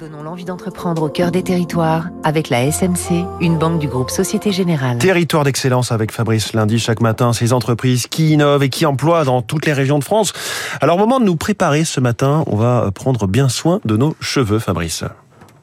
Donnons l'envie d'entreprendre au cœur des territoires avec la SMC, une banque du groupe Société Générale. Territoire d'excellence avec Fabrice lundi chaque matin, ces entreprises qui innovent et qui emploient dans toutes les régions de France. Alors moment de nous préparer ce matin, on va prendre bien soin de nos cheveux Fabrice.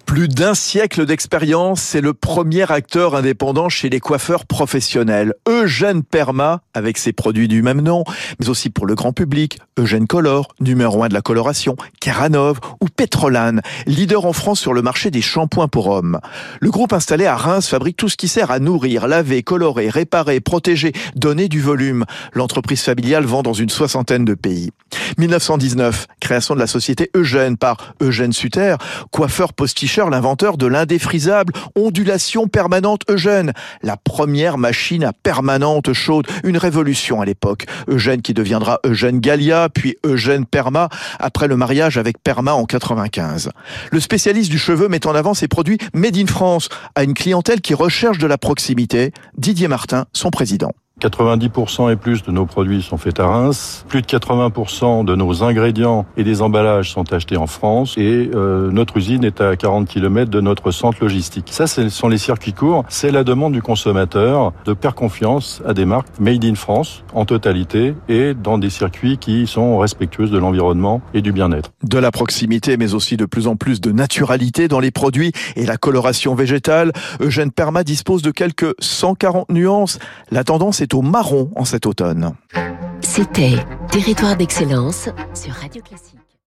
Plus d'un siècle d'expérience, c'est le premier acteur indépendant chez les coiffeurs professionnels. Eugène Perma, avec ses produits du même nom, mais aussi pour le grand public, Eugène Color, numéro un de la coloration, Keranov ou Petrolane, leader en France sur le marché des shampoings pour hommes. Le groupe installé à Reims fabrique tout ce qui sert à nourrir, laver, colorer, réparer, protéger, donner du volume. L'entreprise familiale vend dans une soixantaine de pays. 1919, création de la société Eugène par Eugène Sutter, coiffeur posticheur, l'inventeur de l'indéfrisable ondulation permanente Eugène, la première machine à permanente chaude, une révolution à l'époque. Eugène qui deviendra Eugène Gallia, puis Eugène Perma, après le mariage avec Perma en 95. Le spécialiste du cheveu met en avant ses produits made in France à une clientèle qui recherche de la proximité. Didier Martin, son président. 90% et plus de nos produits sont faits à Reims. Plus de 80% de nos ingrédients et des emballages sont achetés en France. Et euh, notre usine est à 40 km de notre centre logistique. Ça, ce sont les circuits courts. C'est la demande du consommateur de faire confiance à des marques made in France en totalité et dans des circuits qui sont respectueux de l'environnement et du bien-être. De la proximité, mais aussi de plus en plus de naturalité dans les produits et la coloration végétale. Eugène Perma dispose de quelques 140 nuances. La tendance au marron en cet automne. C'était Territoire d'excellence sur Radio Classique.